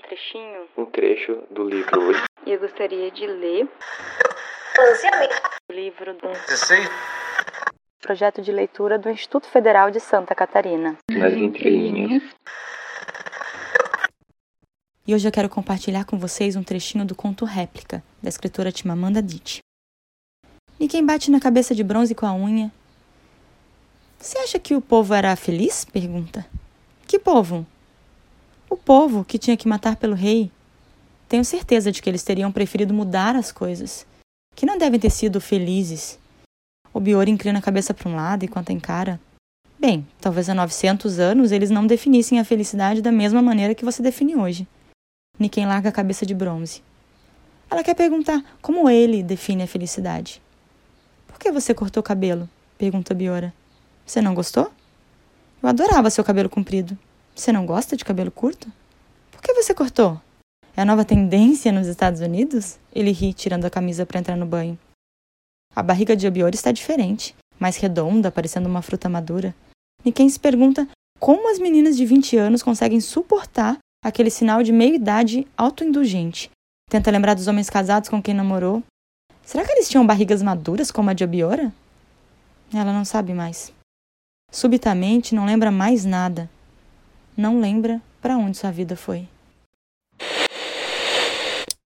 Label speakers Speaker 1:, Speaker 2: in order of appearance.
Speaker 1: trechinho,
Speaker 2: um trecho do livro
Speaker 1: e eu gostaria de ler o livro do projeto de leitura do Instituto Federal de Santa Catarina.
Speaker 2: Nas entrelinhas.
Speaker 1: E hoje eu quero compartilhar com vocês um trechinho do conto Réplica, da escritora Timamanda Adichie. Ninguém bate na cabeça de bronze com a unha. Você acha que o povo era feliz? pergunta. Que povo? O povo que tinha que matar pelo rei. Tenho certeza de que eles teriam preferido mudar as coisas, que não devem ter sido felizes. O Bior inclina a cabeça para um lado enquanto encara. Bem, talvez há 900 anos eles não definissem a felicidade da mesma maneira que você define hoje. Niken larga a cabeça de bronze. Ela quer perguntar como ele define a felicidade. Por que você cortou o cabelo? pergunta Biora. Você não gostou? Eu adorava seu cabelo comprido. Você não gosta de cabelo curto? Por que você cortou? É a nova tendência nos Estados Unidos? Ele ri, tirando a camisa para entrar no banho. A barriga de Obiora está diferente, mais redonda, parecendo uma fruta madura. Niken se pergunta como as meninas de 20 anos conseguem suportar aquele sinal de meia-idade autoindulgente. Tenta lembrar dos homens casados com quem namorou. Será que eles tinham barrigas maduras como a de Obiora? Ela não sabe mais. Subitamente não lembra mais nada. Não lembra para onde sua vida foi.